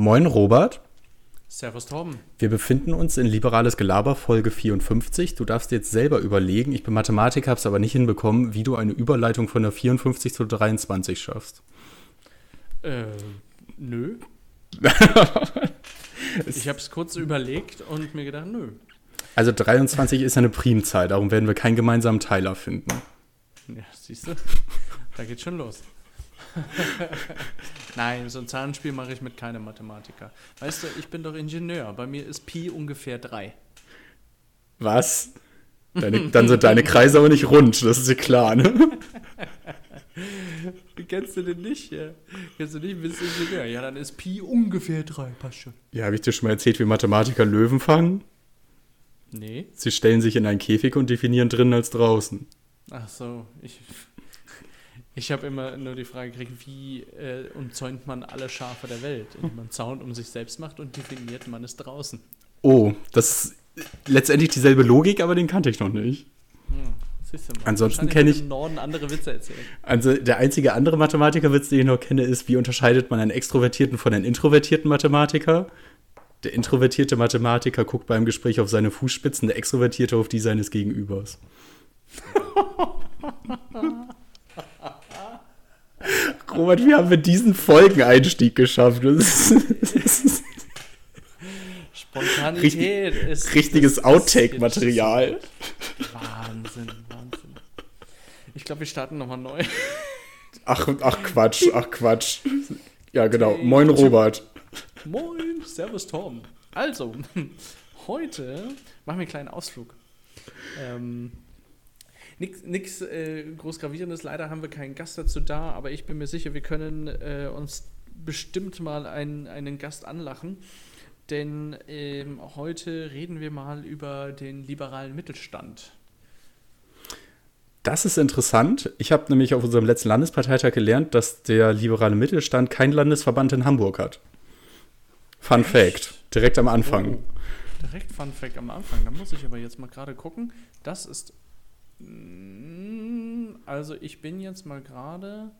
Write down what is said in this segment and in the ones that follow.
Moin Robert. Servus Torben. Wir befinden uns in Liberales Gelaber Folge 54. Du darfst jetzt selber überlegen, ich bin Mathematiker, habe es aber nicht hinbekommen, wie du eine Überleitung von der 54 zu 23 schaffst. Äh, nö. ich habe es kurz überlegt und mir gedacht, nö. Also 23 ist eine Primzahl, darum werden wir keinen gemeinsamen Teiler finden. Ja, siehst du, da geht schon los. Nein, so ein Zahlenspiel mache ich mit keinem Mathematiker. Weißt du, ich bin doch Ingenieur. Bei mir ist Pi ungefähr 3. Was? Deine, dann sind deine Kreise aber nicht rund, das ist ja klar, ne? Kennst du den nicht? Ja. Kennst du nicht, bist Ingenieur. Ja, dann ist Pi ungefähr 3, passt schon. Ja, habe ich dir schon mal erzählt, wie Mathematiker Löwen fangen? Nee. Sie stellen sich in einen Käfig und definieren drinnen als draußen. Ach so, ich ich habe immer nur die Frage gekriegt, wie äh, umzäunt man alle Schafe der Welt? Indem man Zaun um sich selbst macht und definiert man es draußen. Oh, das ist letztendlich dieselbe Logik, aber den kannte ich noch nicht. Hm. Ansonsten kenne ich. Im Norden andere Witze erzählen. Also der einzige andere Mathematikerwitz, den ich noch kenne, ist, wie unterscheidet man einen extrovertierten von einem introvertierten Mathematiker? Der introvertierte Mathematiker guckt beim Gespräch auf seine Fußspitzen, der extrovertierte auf die seines Gegenübers. Robert, wie haben wir diesen Folgeneinstieg geschafft? Das ist, Spontanität Richtig, ist. Richtiges Outtake-Material. Wahnsinn, Wahnsinn. Ich glaube, wir starten nochmal neu. Ach, ach Quatsch, ach Quatsch. Ja, genau. Moin, Robert. Moin, Servus, Tom. Also, heute machen wir einen kleinen Ausflug. Ähm, Nichts äh, groß Gravierendes. Leider haben wir keinen Gast dazu da, aber ich bin mir sicher, wir können äh, uns bestimmt mal einen, einen Gast anlachen. Denn ähm, heute reden wir mal über den liberalen Mittelstand. Das ist interessant. Ich habe nämlich auf unserem letzten Landesparteitag gelernt, dass der liberale Mittelstand keinen Landesverband in Hamburg hat. Fun Echt? Fact. Direkt am Anfang. Oh, direkt Fun Fact am Anfang. Da muss ich aber jetzt mal gerade gucken. Das ist also ich bin jetzt mal gerade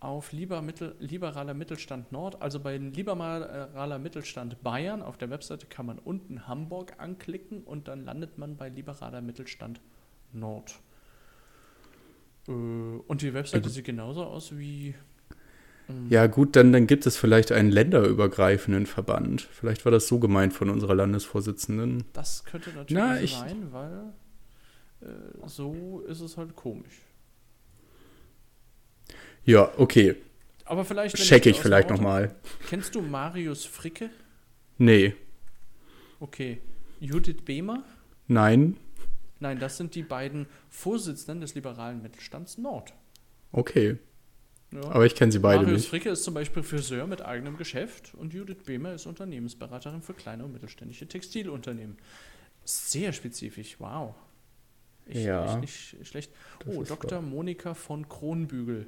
auf Liber Mittel, liberaler Mittelstand Nord, also bei liberaler Mittelstand Bayern auf der Webseite kann man unten Hamburg anklicken und dann landet man bei liberaler Mittelstand Nord. Äh, und die Webseite sieht genauso aus wie. Ähm, ja, gut, dann, dann gibt es vielleicht einen länderübergreifenden Verband. Vielleicht war das so gemeint von unserer Landesvorsitzenden. Das könnte natürlich Na, sein, weil äh, so ist es halt komisch. Ja, okay. Aber vielleicht. Check ich vielleicht nochmal. Kennst du Marius Fricke? Nee. Okay. Judith Behmer? Nein. Nein, das sind die beiden Vorsitzenden des liberalen Mittelstands Nord. Okay. Ja. Aber ich kenne sie beide Marius nicht. Fricke ist zum Beispiel Friseur mit eigenem Geschäft und Judith Behmer ist Unternehmensberaterin für kleine und mittelständische Textilunternehmen. Sehr spezifisch, wow. Ich, ja. Nicht, nicht schlecht. Oh, Dr. Monika von Kronbügel.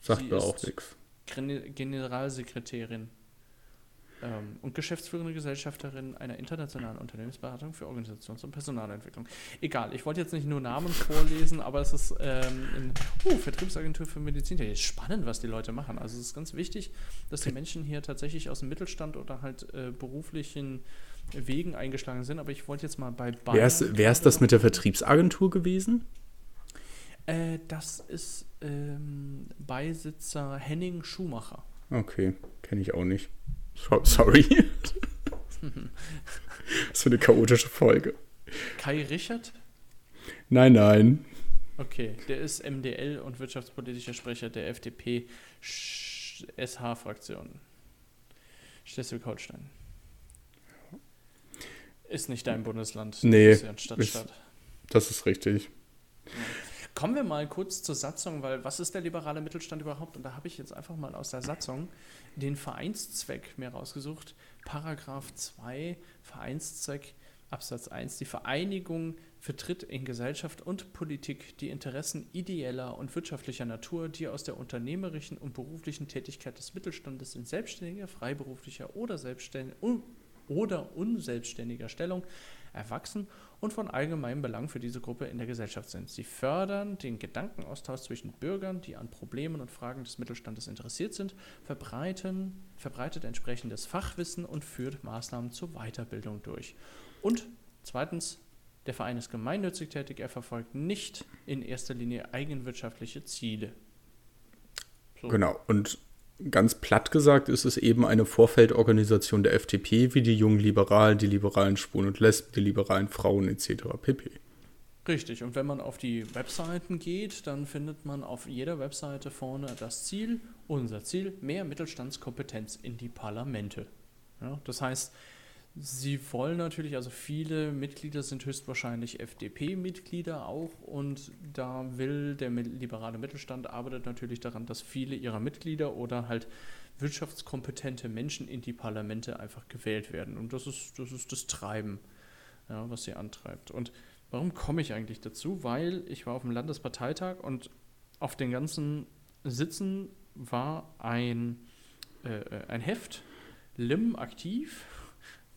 Sagt mir auch nichts. Generalsekretärin ähm, und geschäftsführende Gesellschafterin einer internationalen Unternehmensberatung für Organisations- und Personalentwicklung. Egal, ich wollte jetzt nicht nur Namen vorlesen, aber es ist ähm, in oh, Vertriebsagentur für Medizin. Ja, ist spannend, was die Leute machen. Also es ist ganz wichtig, dass die Menschen hier tatsächlich aus dem Mittelstand oder halt äh, beruflichen Wegen eingeschlagen sind, aber ich wollte jetzt mal bei Bayern. Wer ist, das mit der Vertriebsagentur gewesen? Äh, das ist ähm, Beisitzer Henning Schumacher. Okay, kenne ich auch nicht. Sorry. Was für eine chaotische Folge. Kai Richard? Nein, nein. Okay, der ist MDL und wirtschaftspolitischer Sprecher der FDP SH-Fraktion. Schleswig-Holstein. Ist nicht dein Bundesland. Nee. Ist ja Stadtstaat. Ist, das ist richtig. Kommen wir mal kurz zur Satzung, weil was ist der liberale Mittelstand überhaupt? Und da habe ich jetzt einfach mal aus der Satzung den Vereinszweck mir rausgesucht. Paragraph 2, Vereinszweck, Absatz 1. Die Vereinigung vertritt in Gesellschaft und Politik die Interessen ideeller und wirtschaftlicher Natur, die aus der unternehmerischen und beruflichen Tätigkeit des Mittelstandes in selbstständiger, freiberuflicher oder selbstständiger oder unselbstständiger Stellung erwachsen und von allgemeinem Belang für diese Gruppe in der Gesellschaft sind. Sie fördern den Gedankenaustausch zwischen Bürgern, die an Problemen und Fragen des Mittelstandes interessiert sind, verbreiten, verbreitet entsprechendes Fachwissen und führt Maßnahmen zur Weiterbildung durch. Und zweitens, der Verein ist gemeinnützig tätig, er verfolgt nicht in erster Linie eigenwirtschaftliche Ziele. So. Genau, und ganz platt gesagt ist es eben eine Vorfeldorganisation der FDP wie die jungen Liberalen, die liberalen Schwulen und Lesben, die liberalen Frauen etc. pp. Richtig, und wenn man auf die Webseiten geht, dann findet man auf jeder Webseite vorne das Ziel, unser Ziel, mehr Mittelstandskompetenz in die Parlamente. Ja, das heißt, Sie wollen natürlich, also viele Mitglieder sind höchstwahrscheinlich FDP-Mitglieder auch und da will der liberale Mittelstand arbeitet natürlich daran, dass viele ihrer Mitglieder oder halt wirtschaftskompetente Menschen in die Parlamente einfach gewählt werden. Und das ist das, ist das Treiben, ja, was sie antreibt. Und warum komme ich eigentlich dazu? Weil ich war auf dem Landesparteitag und auf den ganzen Sitzen war ein, äh, äh ein Heft, LIM aktiv,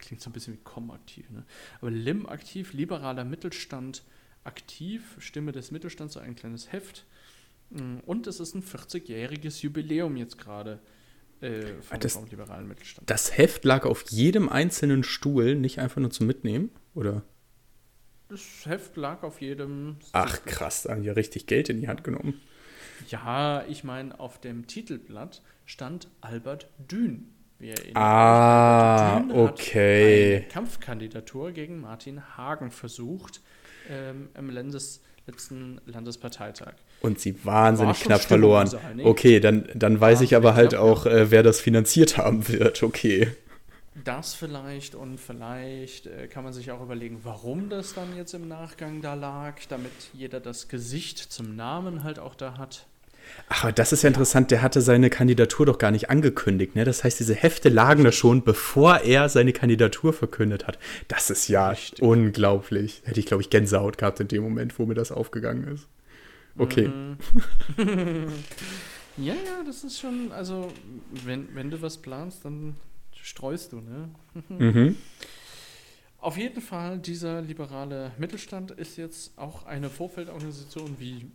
klingt so ein bisschen wie COM aktiv, ne? aber LIM aktiv, liberaler Mittelstand aktiv, Stimme des Mittelstands, so ein kleines Heft. Mm, und es ist ein 40-jähriges Jubiläum jetzt gerade äh, vom, das, vom, liberalen Mittelstand. Das Heft lag auf jedem einzelnen Stuhl, nicht einfach nur zum Mitnehmen, oder? Das Heft lag auf jedem. Ach krass, da haben die ja richtig Geld in die Hand genommen. Ja, ich meine, auf dem Titelblatt stand Albert Dün wie er Ah, okay. Eine Kampfkandidatur gegen Martin Hagen versucht ähm, im Landes, letzten Landesparteitag. Und sie wahnsinnig knapp verloren. Okay, dann, dann weiß ich aber halt auch, äh, wer das finanziert haben wird. Okay. Das vielleicht und vielleicht äh, kann man sich auch überlegen, warum das dann jetzt im Nachgang da lag, damit jeder das Gesicht zum Namen halt auch da hat. Ach, das ist ja interessant, der hatte seine Kandidatur doch gar nicht angekündigt. Ne? Das heißt, diese Hefte lagen da schon, bevor er seine Kandidatur verkündet hat. Das ist ja Richtig. unglaublich. Hätte ich, glaube ich, Gänsehaut gehabt in dem Moment, wo mir das aufgegangen ist. Okay. Mhm. ja, ja, das ist schon, also, wenn, wenn du was planst, dann streust du, ne? mhm. Auf jeden Fall, dieser liberale Mittelstand ist jetzt auch eine Vorfeldorganisation wie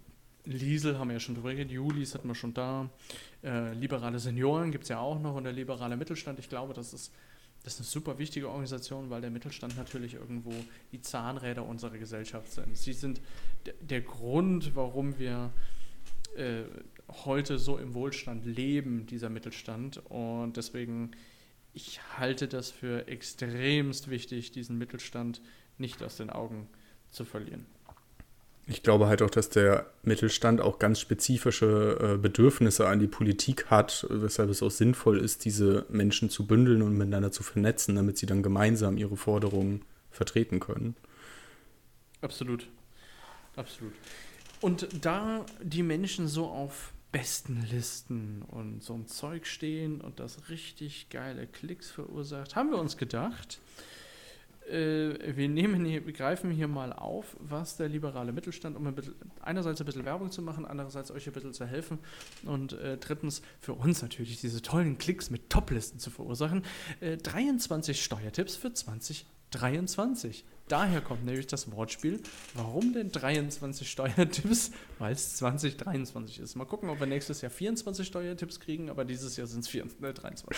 Liesel haben wir ja schon drüber geredet, Julis hatten wir schon da. Äh, liberale Senioren gibt es ja auch noch und der liberale Mittelstand. Ich glaube, das ist, das ist eine super wichtige Organisation, weil der Mittelstand natürlich irgendwo die Zahnräder unserer Gesellschaft sind. Sie sind der Grund, warum wir äh, heute so im Wohlstand leben, dieser Mittelstand. Und deswegen, ich halte das für extremst wichtig, diesen Mittelstand nicht aus den Augen zu verlieren. Ich glaube halt auch, dass der Mittelstand auch ganz spezifische äh, Bedürfnisse an die Politik hat, weshalb es auch sinnvoll ist, diese Menschen zu bündeln und miteinander zu vernetzen, damit sie dann gemeinsam ihre Forderungen vertreten können. Absolut. Absolut. Und da die Menschen so auf besten Listen und so ein Zeug stehen und das richtig geile Klicks verursacht, haben wir uns gedacht, wir nehmen hier, greifen hier mal auf, was der liberale Mittelstand, um ein bisschen, einerseits ein bisschen Werbung zu machen, andererseits euch ein bisschen zu helfen und äh, drittens für uns natürlich diese tollen Klicks mit Toplisten zu verursachen. Äh, 23 Steuertipps für 2023. Daher kommt nämlich das Wortspiel. Warum denn 23 Steuertipps? Weil es 2023 ist. Mal gucken, ob wir nächstes Jahr 24 Steuertipps kriegen, aber dieses Jahr sind es 23.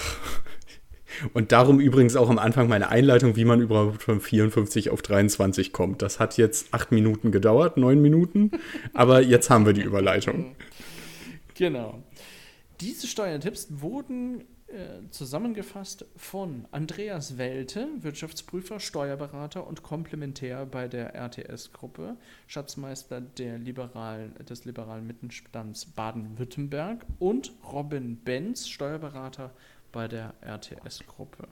Und darum übrigens auch am Anfang meine Einleitung, wie man überhaupt von 54 auf 23 kommt. Das hat jetzt acht Minuten gedauert, neun Minuten, aber jetzt haben wir die Überleitung. Genau. Diese Steuertipps wurden äh, zusammengefasst von Andreas Welte, Wirtschaftsprüfer, Steuerberater und Komplementär bei der RTS-Gruppe, Schatzmeister der liberalen, des liberalen Mittelstands Baden-Württemberg und Robin Benz, Steuerberater bei der RTS-Gruppe.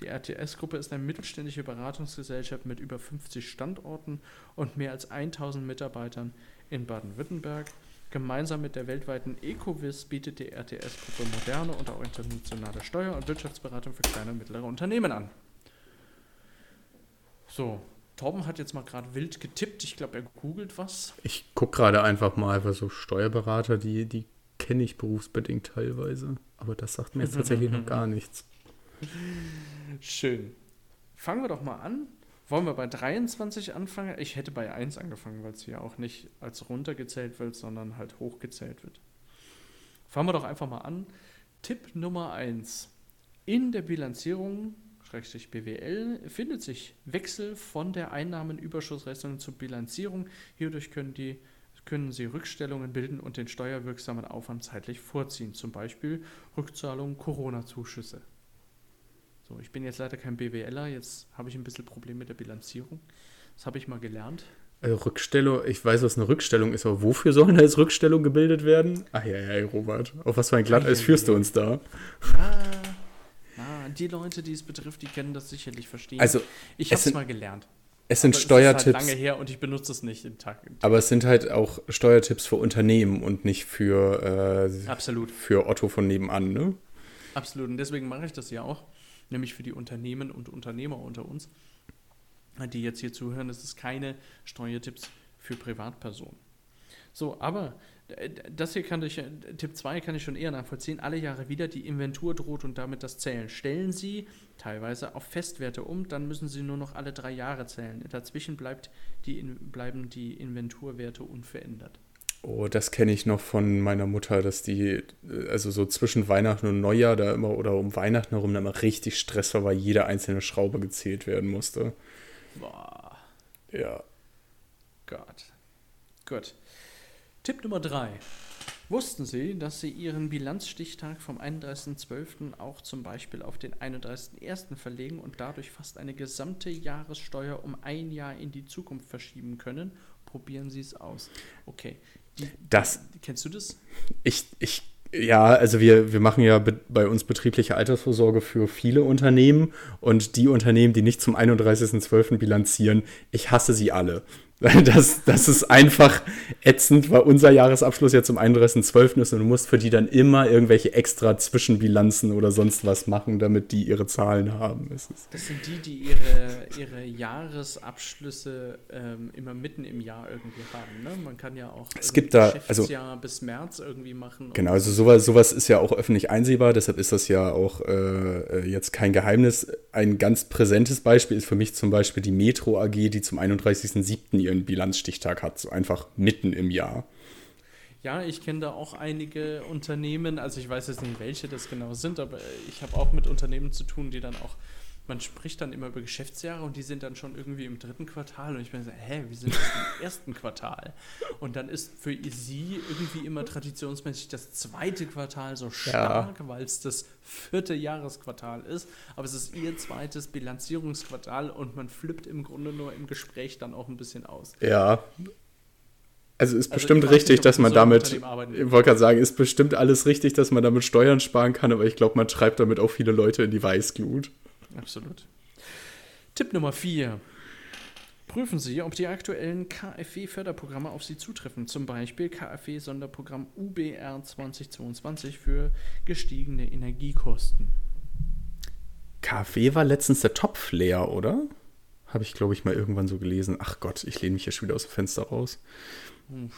Die RTS-Gruppe ist eine mittelständische Beratungsgesellschaft mit über 50 Standorten und mehr als 1000 Mitarbeitern in Baden-Württemberg. Gemeinsam mit der weltweiten Ecovis bietet die RTS-Gruppe moderne und auch internationale Steuer- und Wirtschaftsberatung für kleine und mittlere Unternehmen an. So, Torben hat jetzt mal gerade wild getippt. Ich glaube, er googelt was. Ich gucke gerade einfach mal, weil so Steuerberater, die, die kenne ich berufsbedingt teilweise. Aber das sagt mir jetzt tatsächlich noch gar nichts. Schön. Fangen wir doch mal an. Wollen wir bei 23 anfangen? Ich hätte bei 1 angefangen, weil es hier auch nicht als runtergezählt wird, sondern halt hochgezählt wird. Fangen wir doch einfach mal an. Tipp Nummer 1. In der Bilanzierung, Schrägstrich BWL, findet sich Wechsel von der Einnahmenüberschussrechnung zur Bilanzierung. Hierdurch können, die, können Sie Rückstellungen bilden und den steuerwirksamen Aufwand zeitlich vorziehen. Zum Beispiel Rückzahlung Corona-Zuschüsse. So, ich bin jetzt leider kein BWLer, jetzt habe ich ein bisschen Problem mit der Bilanzierung. Das habe ich mal gelernt. Äh, Rückstellung, ich weiß, was eine Rückstellung ist, aber wofür sollen da jetzt Rückstellungen gebildet werden? Ach ja, ja, Robert, auf was für ein Glatteis führst du uns da? Ja, ja, die Leute, die es betrifft, die können das sicherlich verstehen. Also, ich habe es mal gelernt. Es sind Steuertipps, Es ist halt lange her und ich benutze es nicht im Tag. aber es sind halt auch Steuertipps für Unternehmen und nicht für, äh, Absolut, für Otto von nebenan, ne? absolut. Und deswegen mache ich das ja auch, nämlich für die Unternehmen und Unternehmer unter uns, die jetzt hier zuhören. Das ist keine Steuertipps für Privatpersonen. So, aber das hier kann ich, äh, Tipp 2 kann ich schon eher nachvollziehen. Alle Jahre wieder die Inventur droht und damit das Zählen. Stellen Sie teilweise auf Festwerte um, dann müssen Sie nur noch alle drei Jahre zählen. Dazwischen bleibt die, bleiben die Inventurwerte unverändert. Oh, das kenne ich noch von meiner Mutter, dass die, äh, also so zwischen Weihnachten und Neujahr da immer oder um Weihnachten herum da immer richtig Stress war, weil jede einzelne Schraube gezählt werden musste. Boah, Ja. Gott. Gut. Tipp Nummer 3. Wussten Sie, dass Sie Ihren Bilanzstichtag vom 31.12. auch zum Beispiel auf den 31.01. verlegen und dadurch fast eine gesamte Jahressteuer um ein Jahr in die Zukunft verschieben können? Probieren Sie es aus. Okay. Die, Das- kennst du das? Ich, ich, ja, also wir, wir machen ja be bei uns betriebliche Altersvorsorge für viele Unternehmen und die Unternehmen, die nicht zum 31.12. bilanzieren, ich hasse sie alle. Das, das ist einfach ätzend, weil unser Jahresabschluss ja zum 31.12. ist und du musst für die dann immer irgendwelche extra Zwischenbilanzen oder sonst was machen, damit die ihre Zahlen haben. Das sind die, die ihre, ihre Jahresabschlüsse ähm, immer mitten im Jahr irgendwie haben. Ne? Man kann ja auch Es gibt da- also- bis März irgendwie machen. Genau, also sowas, sowas ist ja auch öffentlich einsehbar, deshalb ist das ja auch äh, jetzt kein Geheimnis. Ein ganz präsentes Beispiel ist für mich zum Beispiel die Metro AG, die zum 31.07. ihren Bilanzstichtag hat, so einfach mitten im Jahr. Ja, ich kenne da auch einige Unternehmen, also ich weiß jetzt nicht, welche das genau sind, aber ich habe auch mit Unternehmen zu tun, die dann auch, man spricht dann immer über Geschäftsjahre und die sind dann schon irgendwie im dritten Quartal und ich bin so, hä, wir sind im ersten Quartal. Und dann ist für sie irgendwie immer traditionsmäßig das zweite Quartal so stark, weil es das vierte Jahresquartal ist, aber es ist ihr zweites Bilanzierungsquartal und man flippt im Grunde nur im Gespräch dann auch ein bisschen aus. Ja. Also ist Also bestimmt richtig, nicht, dass man so damit, ich wollte gerade sagen, ist bestimmt alles richtig, dass man damit Steuern sparen kann, aber ich glaube, man treibt damit auch viele Leute in die Weißglut. Absolut. Tipp Nummer 4. Prüfen Sie, ob die aktuellen KfW-Förderprogramme auf Sie zutreffen. Zum Beispiel KfW-Sonderprogramm UBR 2022 für gestiegene Energiekosten. KfW war letztens der Topf leer, oder? Habe ich, glaube ich, mal irgendwann so gelesen. Ach Gott, ich lehne mich hier schon wieder aus dem Fenster raus. Hm,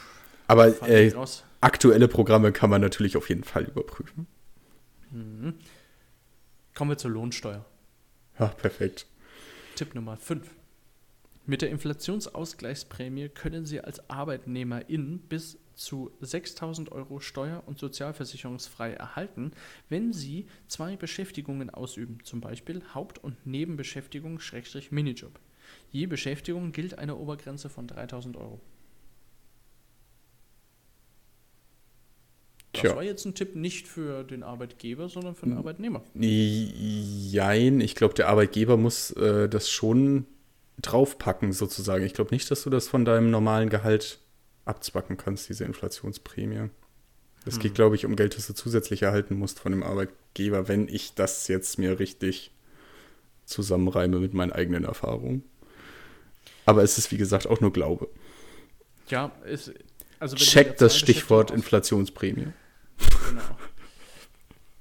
Aber äh, raus. aktuelle Programme kann man natürlich auf jeden Fall überprüfen. Mhm. Kommen wir zur Lohnsteuer. Ja, perfekt. Tipp Nummer 5. Mit der Inflationsausgleichsprämie können Sie als Arbeitnehmerin bis zu 6.000 Euro steuer- und sozialversicherungsfrei erhalten, wenn Sie zwei Beschäftigungen ausüben, zum Beispiel Haupt- und Nebenbeschäftigung Schrägstrich Minijob. Je Beschäftigung gilt eine Obergrenze von 3.000 Euro. Das Tja. war jetzt ein Tipp nicht für den Arbeitgeber, sondern für den Hm. Arbeitnehmer. Jein, ich glaube, der Arbeitgeber muss äh, das schon draufpacken, sozusagen. Ich glaube nicht, dass du das von deinem normalen Gehalt abzwacken kannst, diese Inflationsprämie. Es geht, Hm. glaube ich, um Geld, das du zusätzlich erhalten musst von dem Arbeitgeber, wenn ich das jetzt mir richtig zusammenreime mit meinen eigenen Erfahrungen. Aber es ist, wie gesagt, auch nur Glaube. Ja, ist, also Check das Stichwort Inflationsprämie. Genau.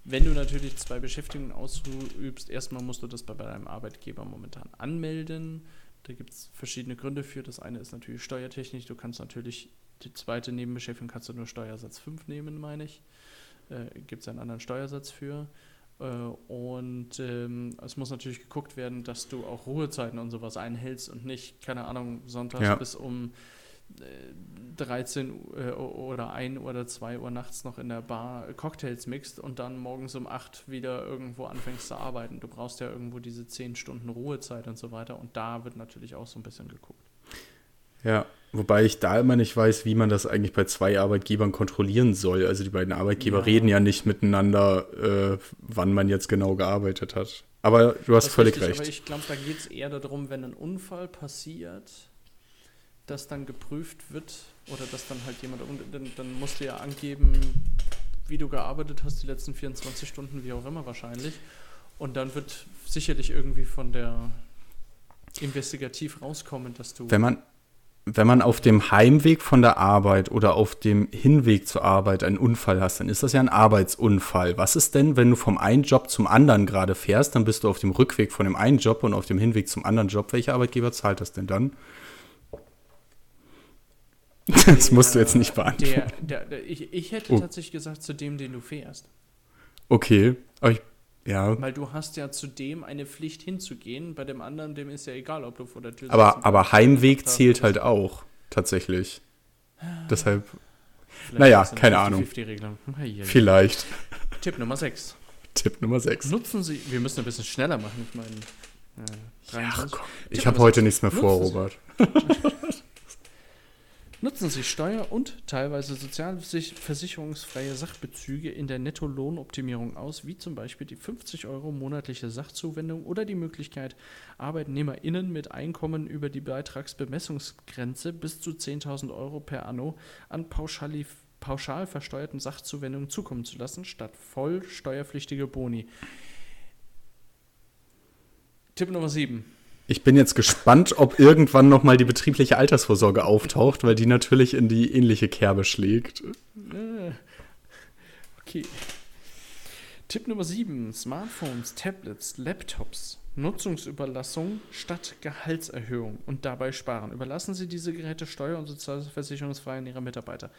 Wenn du natürlich zwei Beschäftigungen ausübst, erstmal musst du das bei deinem Arbeitgeber momentan anmelden. Da gibt es verschiedene Gründe für. Das eine ist natürlich steuertechnisch. Du kannst natürlich die zweite Nebenbeschäftigung kannst du nur Steuersatz 5 nehmen, meine ich. Äh, gibt es einen anderen Steuersatz für. Äh, und ähm, es muss natürlich geguckt werden, dass du auch Ruhezeiten und sowas einhältst und nicht, keine Ahnung, sonntags Ja. bis um 13 Uhr oder 1 oder 2 Uhr nachts noch in der Bar Cocktails mixt und dann morgens um 8 wieder irgendwo anfängst zu arbeiten. Du brauchst ja irgendwo diese 10 Stunden Ruhezeit und so weiter und da wird natürlich auch so ein bisschen geguckt. Ja, wobei ich da immer nicht weiß, wie man das eigentlich bei zwei Arbeitgebern kontrollieren soll. Also die beiden Arbeitgeber Ja. reden ja nicht miteinander, äh, wann man jetzt genau gearbeitet hat. Aber du hast Das völlig richtig, recht. Aber ich glaube, da geht es eher darum, wenn ein Unfall passiert, dass dann geprüft wird oder dass dann halt jemand, dann, dann musst du ja angeben, wie du gearbeitet hast, die letzten 24 Stunden, wie auch immer wahrscheinlich. Und dann wird sicherlich irgendwie von der investigativ rauskommen, dass du. Wenn man, wenn man auf dem Heimweg von der Arbeit oder auf dem Hinweg zur Arbeit einen Unfall hast, dann ist das ja ein Arbeitsunfall. Was ist denn, wenn du vom einen Job zum anderen gerade fährst, dann bist du auf dem Rückweg von dem einen Job und auf dem Hinweg zum anderen Job. Welcher Arbeitgeber zahlt das denn dann? Das musst du jetzt nicht beantworten. der, der, der, ich, ich hätte Oh. tatsächlich gesagt, zu dem, den du fährst. Okay, aber ich, ja, Weil du hast ja zu dem eine Pflicht hinzugehen, bei dem anderen, dem ist ja egal, ob du vor der Tür sitzt aber, aber Heimweg zählt halt auch, tatsächlich. Deshalb, Vielleicht Naja, keine Ahnung. 50-50-Regelung. Ei, ei, ei. vielleicht. Tipp Nummer 6. Tipp Nummer 6. Nutzen Sie, wir müssen ein bisschen schneller machen, ich meine. Äh, 23. komm, Tipp ich habe heute nichts mehr vor, Sie- Robert. Nutzen Sie steuer- und teilweise sozialversicherungsfreie Sachbezüge in der Nettolohnoptimierung aus, wie zum Beispiel die 50 Euro monatliche Sachzuwendung oder die Möglichkeit, ArbeitnehmerInnen mit Einkommen über die Beitragsbemessungsgrenze bis zu 10.000 Euro per anno an pauschali pauschal versteuerten Sachzuwendungen zukommen zu lassen, statt voll steuerpflichtige Boni. Tipp Nummer 7. Ich bin jetzt gespannt, ob irgendwann noch mal die betriebliche Altersvorsorge auftaucht, weil die natürlich in die ähnliche Kerbe schlägt. Äh, Okay. Tipp Nummer 7. Smartphones, Tablets, Laptops. Nutzungsüberlassung statt Gehaltserhöhung und dabei sparen. Überlassen Sie diese Geräte steuer- und sozialversicherungsfrei an Ihre Mitarbeiter.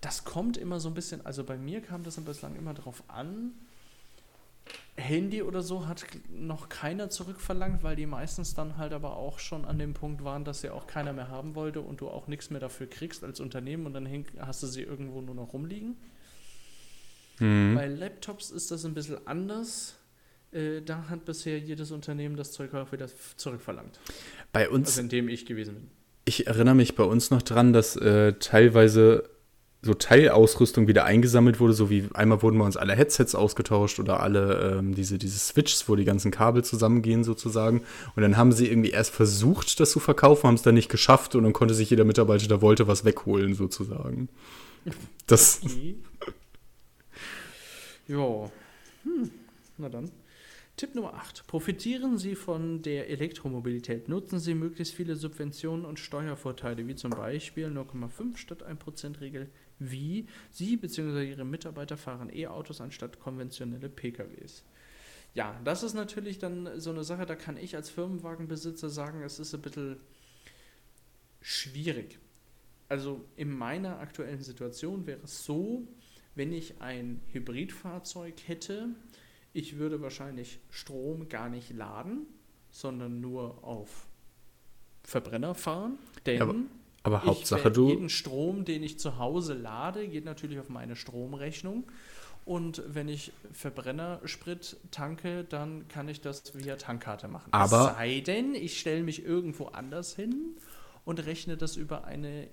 Das kommt immer so ein bisschen, also bei mir kam das bislang immer drauf an. Handy oder so hat noch keiner zurückverlangt, weil die meistens dann halt aber auch schon an dem Punkt waren, dass sie auch keiner mehr haben wollte und du auch nichts mehr dafür kriegst als Unternehmen und dann hast du sie irgendwo nur noch rumliegen. Hm. Bei Laptops ist das ein bisschen anders. Äh, da hat bisher jedes Unternehmen das Zeug auch wieder zurückverlangt. Bei uns Also in dem ich gewesen bin. Ich erinnere mich bei uns noch dran, dass äh, teilweise so Teilausrüstung wieder eingesammelt wurde, so wie einmal wurden bei uns alle Headsets ausgetauscht oder alle ähm, diese, diese Switches, wo die ganzen Kabel zusammengehen sozusagen. Und dann haben sie irgendwie erst versucht, das zu verkaufen, haben es dann nicht geschafft und dann konnte sich jeder Mitarbeiter, der wollte, was wegholen sozusagen. Das, Okay. ja. Hm. Na dann. Tipp Nummer 8. Profitieren Sie von der Elektromobilität. Nutzen Sie möglichst viele Subventionen und Steuervorteile, wie zum Beispiel 0,5 statt 1% Regel, wie Sie bzw. Ihre Mitarbeiter fahren E-Autos anstatt konventionelle PKWs. Ja, das ist natürlich dann so eine Sache, da kann ich als Firmenwagenbesitzer sagen, es ist ein bisschen schwierig. Also in meiner aktuellen Situation wäre es so, wenn ich ein Hybridfahrzeug hätte, ich würde wahrscheinlich Strom gar nicht laden, sondern nur auf Verbrenner fahren. Denn aber aber ich Hauptsache werd- du, jeden Strom, den ich zu Hause lade, geht natürlich auf meine Stromrechnung. Und wenn ich Verbrennersprit tanke, dann kann ich das via Tankkarte machen. Aber- es sei denn, ich stelle mich irgendwo anders hin und rechne das über eine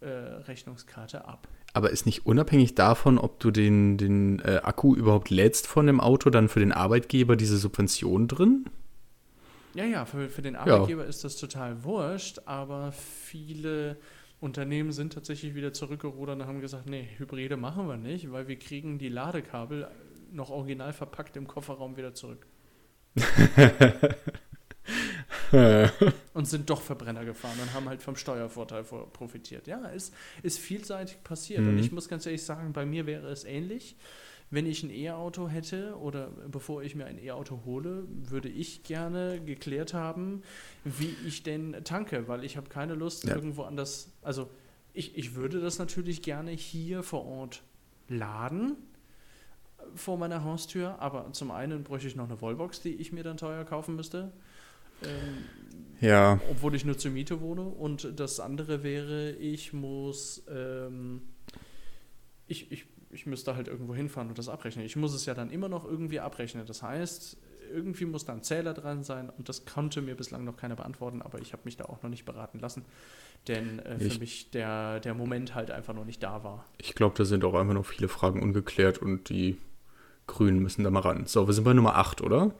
E-Abrechnungskarte ab. aber ist nicht unabhängig davon, ob du den, den äh, Akku überhaupt lädst von dem Auto, dann für den Arbeitgeber diese Subvention drin? Ja, ja, für, für den Arbeitgeber ist das total wurscht, aber viele Unternehmen sind tatsächlich wieder zurückgerudert und haben gesagt, nee, Hybride machen wir nicht, weil wir kriegen die Ladekabel noch original verpackt im Kofferraum wieder zurück. und sind doch Verbrenner gefahren und haben halt vom Steuervorteil vor- profitiert. Ja, ist, ist vielseitig passiert. Und Mhm. ich muss ganz ehrlich sagen, bei mir wäre es ähnlich. Wenn ich ein E-Auto hätte oder bevor ich mir ein E-Auto hole, würde ich gerne geklärt haben, wie ich denn tanke, weil ich habe keine Lust Ja. irgendwo anders. Also ich, ich würde das natürlich gerne hier vor Ort laden, vor meiner Haustür, aber zum einen bräuchte ich noch eine Wallbox, die ich mir dann teuer kaufen müsste. Ähm, Ja, obwohl ich nur zur Miete wohne. Und das andere wäre, ich muss, ähm, ich, ich, ich müsste halt irgendwo hinfahren und das abrechnen. Ich muss es ja dann immer noch irgendwie abrechnen. Das heißt, irgendwie muss da ein Zähler dran sein und das konnte mir bislang noch keiner beantworten, aber ich habe mich da auch noch nicht beraten lassen, denn äh, für Ich- mich der, der Moment halt einfach noch nicht da war. ich glaube, da sind auch einfach noch viele Fragen ungeklärt und die Grünen müssen da mal ran. So, wir sind bei Nummer 8, oder?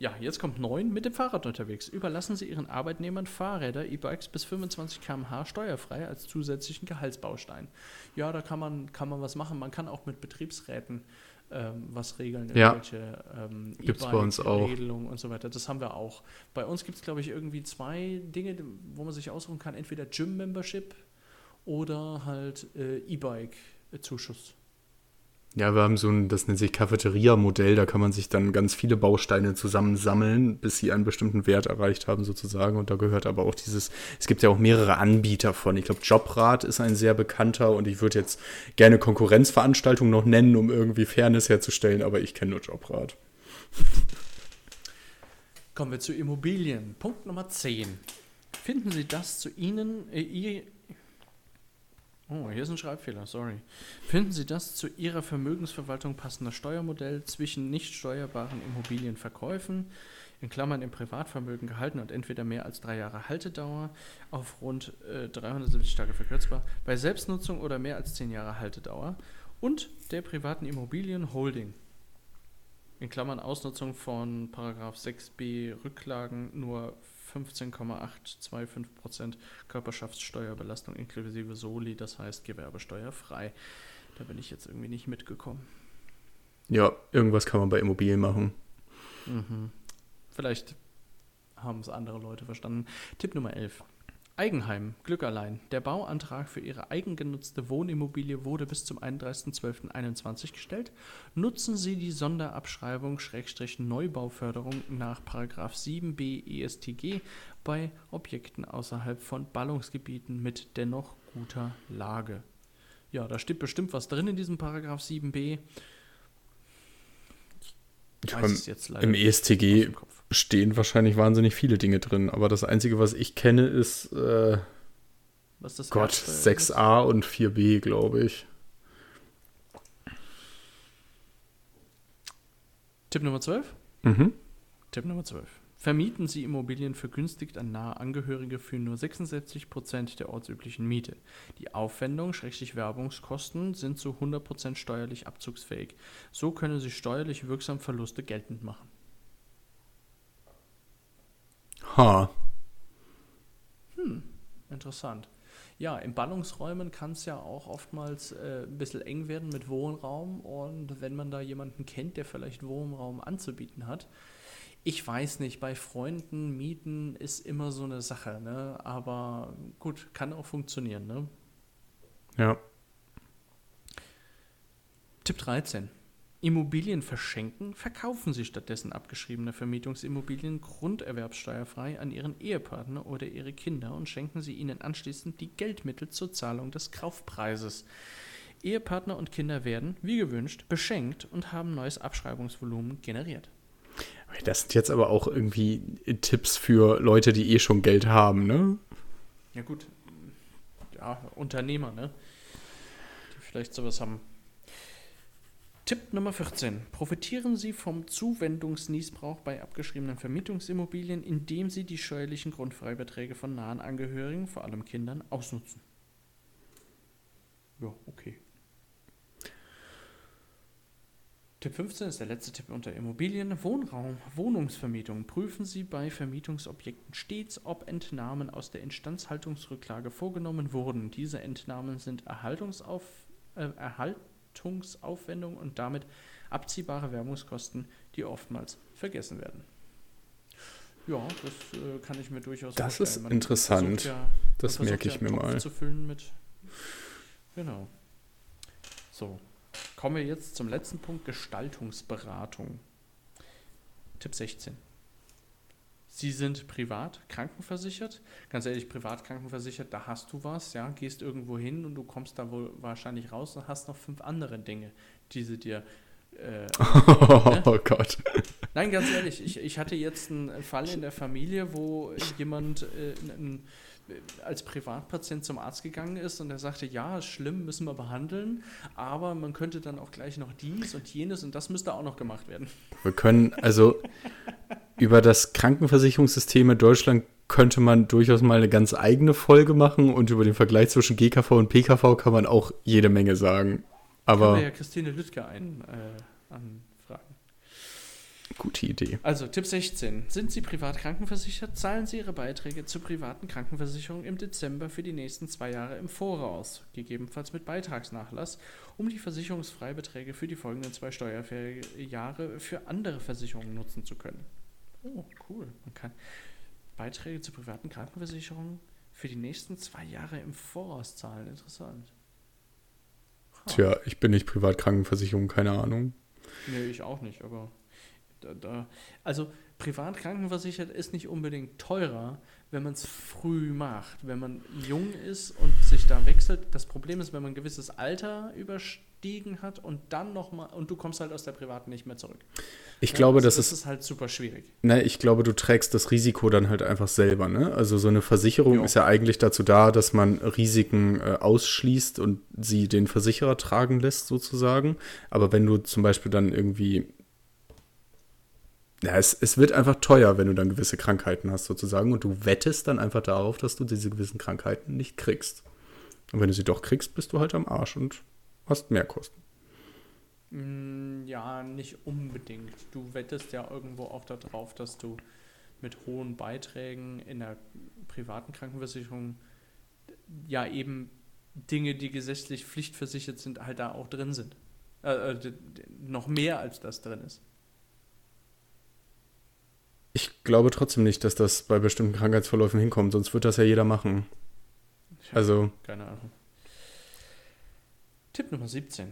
Ja, jetzt kommt 9 mit dem Fahrrad unterwegs. Überlassen Sie Ihren Arbeitnehmern Fahrräder, E-Bikes bis 25 km/h steuerfrei als zusätzlichen Gehaltsbaustein. Ja, da kann man, kann man was machen. Man kann auch mit Betriebsräten ähm, was regeln. Ja. Irgendwelche ähm, Gibt's bei uns auch. Regelungen und so weiter. Das haben wir auch. Bei uns gibt es, glaube ich, irgendwie zwei Dinge, wo man sich aussuchen kann. Entweder Gym-Membership oder halt äh, E-Bike-Zuschuss. Ja, wir haben so ein, das nennt sich Cafeteria-Modell, da kann man sich dann ganz viele Bausteine zusammensammeln, bis sie einen bestimmten Wert erreicht haben sozusagen. Und da gehört aber auch dieses, es gibt ja auch mehrere Anbieter von. Ich glaube, Jobrad ist ein sehr bekannter und ich würde jetzt gerne Konkurrenzveranstaltungen noch nennen, um irgendwie Fairness herzustellen, aber ich kenne nur Jobrad. Kommen wir zu Immobilien. Punkt Nummer 10. Finden Sie das zu Ihnen, äh, ihr, Oh, hier ist ein Schreibfehler, sorry. Finden Sie das zu Ihrer Vermögensverwaltung passende Steuermodell zwischen nicht steuerbaren Immobilienverkäufen, in Klammern im Privatvermögen gehalten und entweder mehr als drei Jahre Haltedauer, auf rund äh, 370 Tage verkürzbar, bei Selbstnutzung oder mehr als zehn Jahre Haltedauer und der privaten Immobilienholding? In Klammern Ausnutzung von Paragraph 6b Rücklagen nur 15,825% Körperschaftssteuerbelastung inklusive Soli, das heißt gewerbesteuerfrei. Da bin ich jetzt irgendwie nicht mitgekommen. Ja, irgendwas kann man bei Immobilien machen. Mhm. Vielleicht haben es andere Leute verstanden. Tipp Nummer 11. Eigenheim, Glück allein. Der Bauantrag für Ihre eigengenutzte Wohnimmobilie wurde bis zum 31.12.21 gestellt. Nutzen Sie die Sonderabschreibung Neubauförderung nach 7b ESTG bei Objekten außerhalb von Ballungsgebieten mit dennoch guter Lage. Ja, da steht bestimmt was drin in diesem Paragraph 7b. Ich weiß im, es jetzt leider Im ESTG. Stehen wahrscheinlich wahnsinnig viele Dinge drin, aber das Einzige, was ich kenne, ist äh, Was das Gott, Erbsteuer ist? 6a und 4b, glaube ich. Tipp Nummer 12? Mhm. Tipp Nummer 12. Vermieten Sie Immobilien vergünstigt an nahe Angehörige für nur 66% der ortsüblichen Miete. Die Aufwendung, schrägstrich Werbungskosten, sind zu 100% steuerlich abzugsfähig. So können Sie steuerlich wirksam Verluste geltend machen. Ha. Interessant. Ja, in Ballungsräumen kann es ja auch oftmals äh, ein bisschen eng werden mit Wohnraum und wenn man da jemanden kennt, der vielleicht Wohnraum anzubieten hat. Ich weiß nicht, bei Freunden mieten ist immer so eine Sache, ne? aber gut, kann auch funktionieren. Ne? Ja. Tipp 13. Immobilien verschenken, verkaufen Sie stattdessen abgeschriebene Vermietungsimmobilien grunderwerbsteuerfrei an Ihren Ehepartner oder Ihre Kinder und schenken Sie ihnen anschließend die Geldmittel zur Zahlung des Kaufpreises. Ehepartner und Kinder werden, wie gewünscht, beschenkt und haben neues Abschreibungsvolumen generiert. Das sind jetzt aber auch irgendwie Tipps für Leute, die eh schon Geld haben, ne? Ja gut, ja, Unternehmer, ne? Die vielleicht sowas haben. Tipp Nummer 14. Profitieren Sie vom Zuwendungsniesbrauch bei abgeschriebenen Vermietungsimmobilien, indem Sie die steuerlichen Grundfreibeträge von nahen Angehörigen, vor allem Kindern, ausnutzen. Ja, okay. Tipp 15 ist der letzte Tipp unter Immobilien. Wohnraum, Wohnungsvermietung. Prüfen Sie bei Vermietungsobjekten stets, ob Entnahmen aus der Instandhaltungsrücklage vorgenommen wurden. Diese Entnahmen sind Erhaltungsauf, äh, Erhaltungsaufwendungen und damit abziehbare Werbungskosten, die oftmals vergessen werden. Ja, das äh, kann ich mir durchaus Das vorstellen. ist Man interessant. Ja, Das merke ich mir ja, Topf mal. zu füllen mit. Genau. So. Kommen wir jetzt zum letzten Punkt: Gestaltungsberatung. Tipp 16. Sie sind privat krankenversichert. Ganz ehrlich, privat krankenversichert, da hast du was, ja, gehst irgendwo hin und du kommst da wohl wahrscheinlich raus und hast noch fünf andere Dinge, die sie dir Äh, oh Gott. Nein, ganz ehrlich, ich, ich hatte jetzt einen Fall in der Familie, wo jemand äh, ein, als Privatpatient zum Arzt gegangen ist und er sagte, ja, ist schlimm, müssen wir behandeln, aber man könnte dann auch gleich noch dies und jenes und das müsste auch noch gemacht werden. Wir können also über das Krankenversicherungssystem in Deutschland könnte man durchaus mal eine ganz eigene Folge machen und über den Vergleich zwischen GKV und PKV kann man auch jede Menge sagen. Aber wir ja Christine Lüttke ein, äh, anfragen. gute Idee. Also Tipp 16. Sind Sie privat krankenversichert, zahlen Sie Ihre Beiträge zur privaten Krankenversicherung im Dezember für die nächsten zwei Jahre im Voraus, gegebenenfalls mit Beitragsnachlass, um die Versicherungsfreibeträge für die folgenden zwei Steuerjahre für andere Versicherungen nutzen zu können. Oh, cool. Man kann Beiträge zur privaten Krankenversicherung für die nächsten zwei Jahre im Voraus zahlen. Interessant. Ha. Tja, ich bin nicht Privatkrankenversicherung, keine Ahnung. Nee, ich auch nicht, aber da, da, also privat krankenversichert ist nicht unbedingt teurer, wenn man es früh macht, wenn man jung ist und sich da wechselt. Das Problem ist, wenn man ein gewisses Alter überstiegen hat und dann nochmal, und du kommst halt aus der privaten nicht mehr zurück. Ich Ja, glaube, das, das das ist, ist halt super schwierig. ne, ich glaube, du trägst das Risiko dann halt einfach selber, ne? Also so eine Versicherung Jo. ist ja eigentlich dazu da, dass man Risiken äh, ausschließt und sie den Versicherer tragen lässt, sozusagen. Aber wenn du zum Beispiel dann irgendwie ja, es, es wird einfach teuer, wenn du dann gewisse Krankheiten hast, sozusagen. Und du wettest dann einfach darauf, dass du diese gewissen Krankheiten nicht kriegst. Und wenn du sie doch kriegst, bist du halt am Arsch und hast mehr Kosten. Mm, Ja, nicht unbedingt. Du wettest ja irgendwo auch darauf, dass du mit hohen Beiträgen in der privaten Krankenversicherung ja eben Dinge, die gesetzlich pflichtversichert sind, halt da auch drin sind. Äh, äh, noch mehr als das drin ist. Ich glaube trotzdem nicht, dass das bei bestimmten Krankheitsverläufen hinkommt, sonst wird das ja jeder machen. Also, Keine Ahnung. Tipp Nummer 17.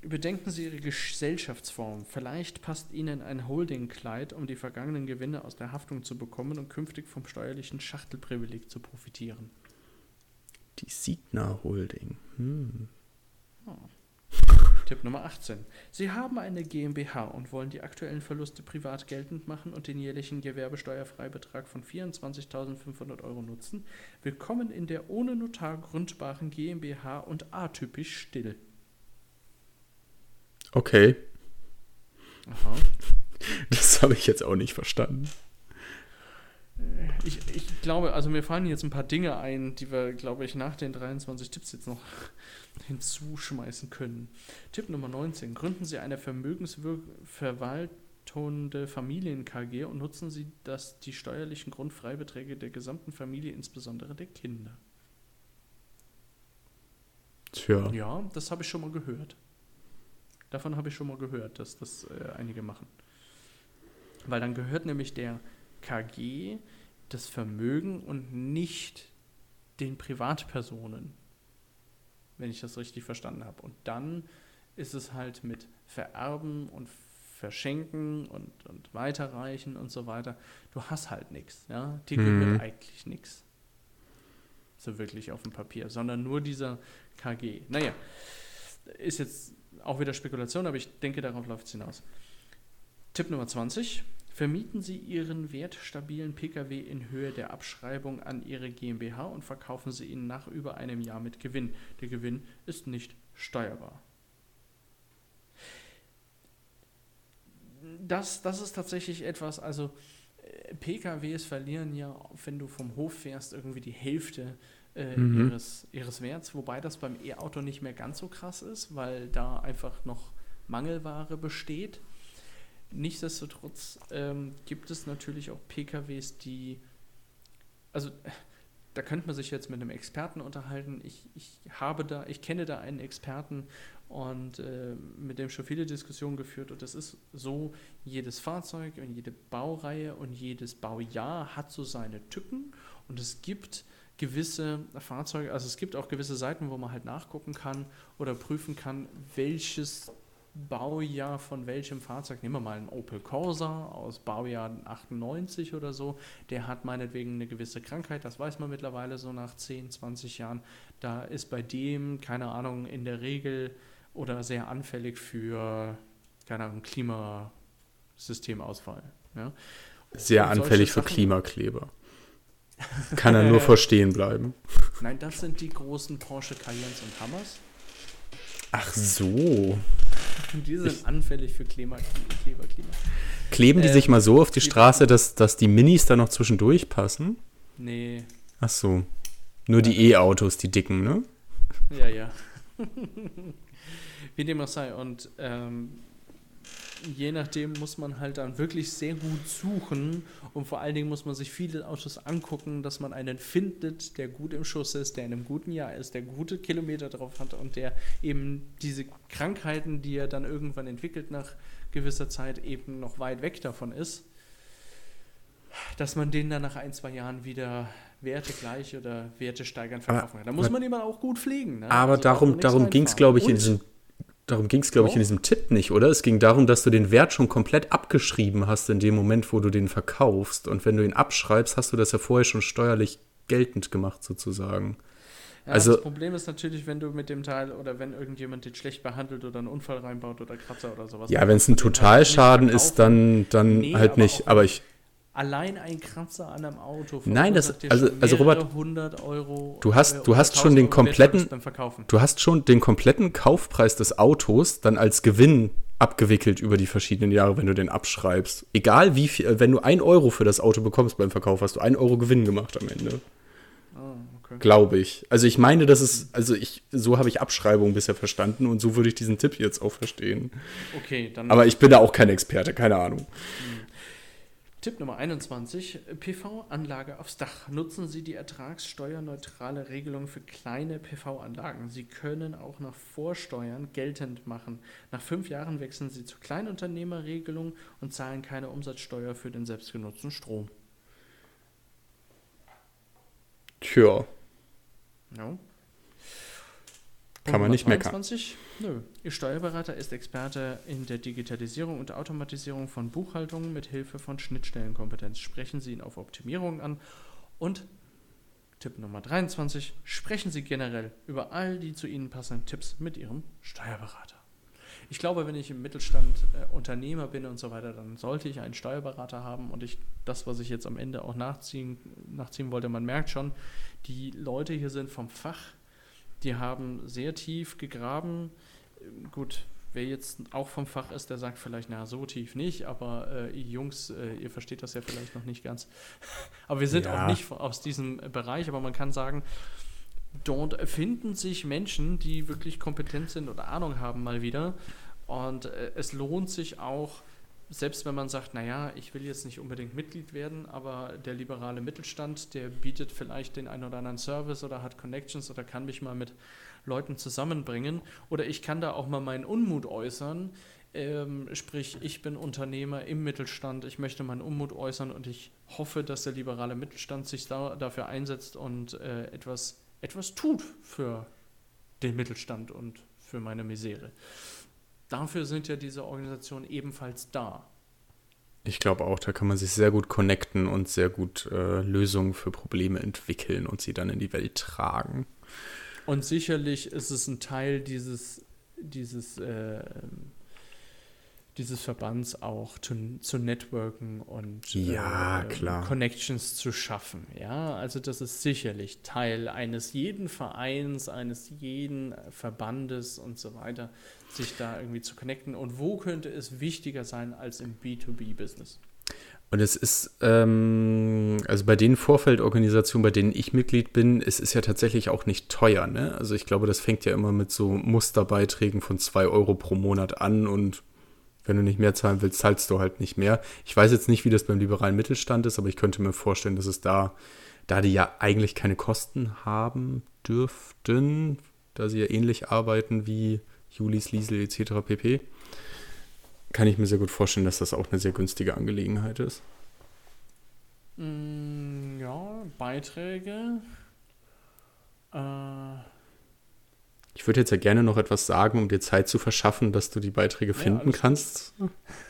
Überdenken Sie Ihre Gesellschaftsform. Vielleicht passt Ihnen ein Holding-Kleid, um die vergangenen Gewinne aus der Haftung zu bekommen und künftig vom steuerlichen Schachtelprivileg zu profitieren. die Signa Holding. Hm. Tipp Nummer 18. Sie haben eine GmbH und wollen die aktuellen Verluste privat geltend machen und den jährlichen Gewerbesteuerfreibetrag von 24.500 Euro nutzen. Willkommen in der ohne Notar gründbaren GmbH und atypisch still. Okay, Aha. das habe ich jetzt auch nicht verstanden. Ich, ich glaube, also mir fallen jetzt ein paar Dinge ein, die wir, glaube ich, nach den 23 Tipps jetzt noch hinzuschmeißen können. Tipp Nummer 19. Gründen Sie eine vermögensverwaltende Familien-KG und nutzen Sie das, die steuerlichen Grundfreibeträge der gesamten Familie, insbesondere der Kinder. Tja, Ja, das habe ich schon mal gehört. Davon habe ich schon mal gehört, dass das äh, einige machen. Weil dann gehört nämlich der KG das Vermögen und nicht den Privatpersonen, wenn ich das richtig verstanden habe. Und dann ist es halt mit Vererben und Verschenken und, und Weiterreichen und so weiter. Du hast halt nichts. Ja? Die Mhm. gehört eigentlich nichts. So wirklich auf dem Papier, sondern nur dieser KG. Naja, ist jetzt auch wieder Spekulation, aber ich denke, darauf läuft es hinaus. Tipp Nummer 20. Vermieten Sie Ihren wertstabilen Pkw in Höhe der Abschreibung an Ihre GmbH und verkaufen Sie ihn nach über einem Jahr mit Gewinn. Der Gewinn ist nicht steuerbar. Das, das ist tatsächlich etwas, also äh, PKWs verlieren ja, wenn du vom Hof fährst, irgendwie die Hälfte äh, Mhm. ihres, ihres Werts, wobei das beim E-Auto nicht mehr ganz so krass ist, weil da einfach noch Mangelware besteht. Nichtsdestotrotz ähm, gibt es natürlich auch PKWs, die, also da könnte man sich jetzt mit einem Experten unterhalten. Ich, ich habe da, ich kenne da einen Experten und äh, mit dem schon viele Diskussionen geführt. Und das ist so, jedes Fahrzeug und jede Baureihe und jedes Baujahr hat so seine Tücken und es gibt gewisse Fahrzeuge, also es gibt auch gewisse Seiten, wo man halt nachgucken kann oder prüfen kann, welches Baujahr von welchem Fahrzeug, nehmen wir mal einen Opel Corsa aus Baujahr 98 oder so, der hat meinetwegen eine gewisse Krankheit, das weiß man mittlerweile so nach 10, 20 Jahren. Da ist bei dem, keine Ahnung, in der Regel oder sehr anfällig für keine Ahnung, Klimasystemausfall. Ja? Sehr anfällig für Sachen- Klimakleber. Kann er nur verstehen bleiben. Nein, das sind die großen Porsche Cayennes und Hammers. Ach so. Und die sind anfällig für Klima, Kleber, Klima. Kleben die Ähm, sich mal so auf die die- Straße, dass, dass die Minis da noch zwischendurch passen? Nee, Ach so. Nur die E-Autos, die dicken, ne? ja, ja. Wie dem auch sei. Und ähm, je nachdem muss man halt dann wirklich sehr gut suchen und vor allen Dingen muss man sich viele Autos angucken, dass man einen findet, der gut im Schuss ist, der in einem guten Jahr ist, der gute Kilometer drauf hat und der eben diese Krankheiten, die er dann irgendwann entwickelt nach gewisser Zeit, eben noch weit weg davon ist, dass man den dann nach ein, zwei Jahren wieder Werte gleich oder Werte steigern verkaufen kann. Da muss man ihn auch gut pflegen. Ne? Aber Also darum, darum ging es, glaube ich, in Und- diesem, darum ging es, glaube ich, in Doch. diesem Tipp nicht, oder? Es ging darum, dass du den Wert schon komplett abgeschrieben hast in dem Moment, wo du den verkaufst. Und wenn du ihn abschreibst, hast du das ja vorher schon steuerlich geltend gemacht, sozusagen. Ja, Also- das Problem ist natürlich, wenn du mit dem Teil oder wenn irgendjemand den schlecht behandelt oder einen Unfall reinbaut oder Kratzer oder sowas. Ja, wenn es ein Totalschaden ist, dann, dann Nee, halt nicht. Aber ich, Allein ein Kratzer an einem Auto. Nein, das- also- also Robert, Euro. du hast- du hast schon 1000 den Euro kompletten- du hast schon den kompletten Kaufpreis des Autos dann als Gewinn abgewickelt über die verschiedenen Jahre, wenn du den abschreibst. Egal wie viel, wenn du ein Euro für das Auto bekommst beim Verkauf, hast du ein Euro Gewinn gemacht am Ende. Ah, okay. Glaube ich. Also ich meine, das ist, also ich, so habe ich Abschreibung bisher verstanden und so würde ich diesen Tipp jetzt auch verstehen. okay, dann Aber ich bin da auch kein Experte, keine Ahnung. Tipp Nummer 21. PV-Anlage aufs Dach. Nutzen Sie die ertragssteuerneutrale Regelung für kleine PV-Anlagen. Sie können auch nach Vorsteuern geltend machen. Nach fünf Jahren wechseln Sie zur Kleinunternehmerregelung und zahlen keine Umsatzsteuer für den selbstgenutzten Strom. Tja, Ja. Kann man nicht meckern. 22? Nö. Ihr Steuerberater ist Experte in der Digitalisierung und Automatisierung von Buchhaltungen mit Hilfe von Schnittstellenkompetenz. Sprechen Sie ihn auf Optimierung an. Und Tipp Nummer 23. Sprechen Sie generell über all die zu Ihnen passenden Tipps mit Ihrem Steuerberater. Ich glaube, wenn ich im Mittelstand äh, Unternehmer bin und so weiter, dann sollte ich einen Steuerberater haben. Und ich, das, was ich jetzt am Ende auch nachziehen, nachziehen wollte, man merkt schon, die Leute hier sind vom Fach. Die haben sehr tief gegraben. Gut, wer jetzt auch vom Fach ist, der sagt vielleicht, na, so tief nicht, aber äh, ihr Jungs, äh, ihr versteht das ja vielleicht noch nicht ganz. aber wir sind Ja. auch nicht aus diesem Bereich, aber man kann sagen, dort finden sich Menschen, die wirklich kompetent sind oder Ahnung haben mal wieder. Und äh, es lohnt sich auch, selbst wenn man sagt, naja, ich will jetzt nicht unbedingt Mitglied werden, aber der liberale Mittelstand, der bietet vielleicht den einen oder anderen Service oder hat Connections oder kann mich mal mit Leuten zusammenbringen. Oder ich kann da auch mal meinen Unmut äußern. Ähm, sprich, ich bin Unternehmer im Mittelstand, ich möchte meinen Unmut äußern und ich hoffe, dass der liberale Mittelstand sich da, dafür einsetzt und äh, etwas, etwas tut für den Mittelstand und für meine Misere. Dafür sind ja diese Organisationen ebenfalls da. Ich glaube auch, da kann man sich sehr gut connecten und sehr gut äh, Lösungen für Probleme entwickeln und sie dann in die Welt tragen. Und sicherlich ist es ein Teil dieses, dieses, äh, dieses Verbands auch zu, zu networken und Ja, äh. Connections zu schaffen. Ja, also das ist sicherlich Teil eines jeden Vereins, eines jeden Verbandes und so weiter, sich da irgendwie zu connecten. Und wo könnte es wichtiger sein als im B2B-Business? Und es ist, ähm, also bei den Vorfeldorganisationen, bei denen ich Mitglied bin, es ist ja tatsächlich auch nicht teuer. Ne? Also ich glaube, das fängt ja immer mit so Musterbeiträgen von 2 Euro pro Monat an und wenn du nicht mehr zahlen willst, zahlst du halt nicht mehr. Ich weiß jetzt nicht, wie das beim liberalen Mittelstand ist, aber ich könnte mir vorstellen, dass es da, da die ja eigentlich keine Kosten haben dürften, da sie ja ähnlich arbeiten wie Julis, Liesel etc. pp., kann ich mir sehr gut vorstellen, dass das auch eine sehr günstige Angelegenheit ist. Mm, ja, Beiträge. Äh, Ich würde jetzt ja gerne noch etwas sagen, um dir Zeit zu verschaffen, dass du die Beiträge Ja, finden kannst.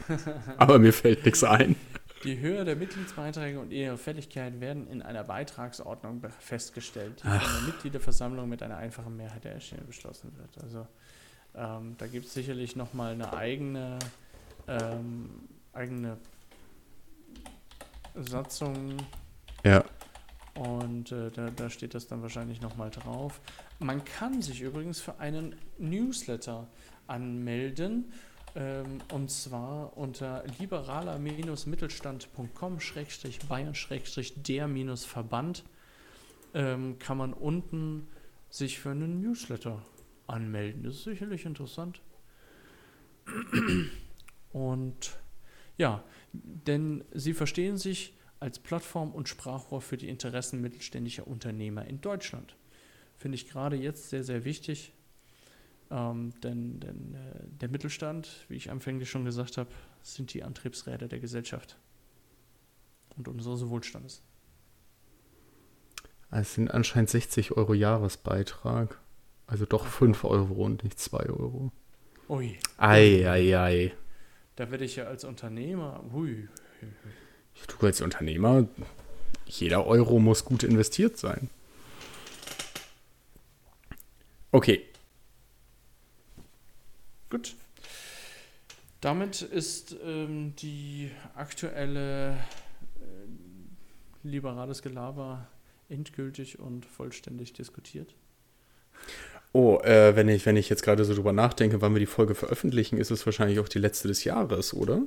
Aber mir fällt nichts ein. Die Höhe der Mitgliedsbeiträge und ihre Fälligkeit werden in einer Beitragsordnung be- festgestellt, die von der Mitgliederversammlung mit einer einfachen Mehrheit der Erstellen beschlossen wird. Also ähm, da gibt es sicherlich nochmal eine eigene ähm, eigene Satzung Ja. und äh, da, da steht das dann wahrscheinlich nochmal drauf. Man kann sich übrigens für einen Newsletter anmelden. Ähm, und zwar unter liberaler-mittelstand.com-bayern-der-verband ähm, kann man unten sich für einen Newsletter anmelden. Das ist sicherlich interessant. Und ja, denn sie verstehen sich als Plattform und Sprachrohr für die Interessen mittelständischer Unternehmer in Deutschland. Finde ich gerade jetzt sehr, sehr wichtig, ähm, denn, denn äh, der Mittelstand, wie ich anfänglich schon gesagt habe, sind die Antriebsräder der Gesellschaft und unseres Wohlstandes. Es sind anscheinend 60 Euro Jahresbeitrag. Also doch 5 Euro und nicht 2 Euro. Ui, Ei, ei, ei. da werde ich ja als Unternehmer, hui, Du als Unternehmer, jeder Euro muss gut investiert sein. Okay, Gut. Damit ist ähm, die aktuelle äh, liberales Gelaber endgültig und vollständig diskutiert. Oh, äh, wenn, ich, wenn ich jetzt gerade so drüber nachdenke, wann wir die Folge veröffentlichen, ist es wahrscheinlich auch die letzte des Jahres, oder?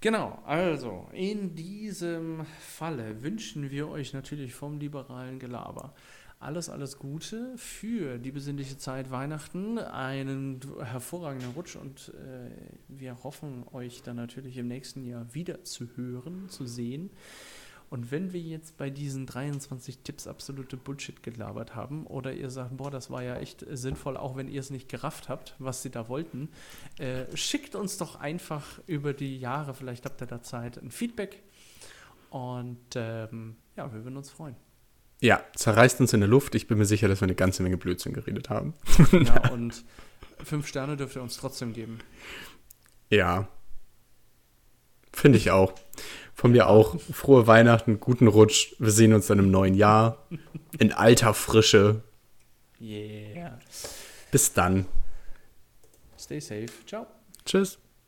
Genau, also in diesem Falle wünschen wir euch natürlich vom liberalen Gelaber alles, alles Gute für die besinnliche Zeit Weihnachten, einen hervorragenden Rutsch und äh, wir hoffen, euch dann natürlich im nächsten Jahr wieder zu hören, zu sehen. Und wenn wir jetzt bei diesen 23 Tipps absolute Bullshit gelabert haben oder ihr sagt, boah, das war ja echt sinnvoll, auch wenn ihr es nicht gerafft habt, was sie da wollten, äh, schickt uns doch einfach über die Jahre, vielleicht habt ihr da Zeit, ein Feedback. Und ähm, ja, wir würden uns freuen. Ja, zerreißt uns in der Luft. Ich bin mir sicher, dass wir eine ganze Menge Blödsinn geredet haben. Ja, und fünf Sterne dürft ihr uns trotzdem geben. Ja. Finde ich auch. Von mir auch. Frohe Weihnachten, guten Rutsch. Wir sehen uns dann im neuen Jahr. In alter Frische. Yeah. Bis dann. Stay safe. Ciao. Tschüss.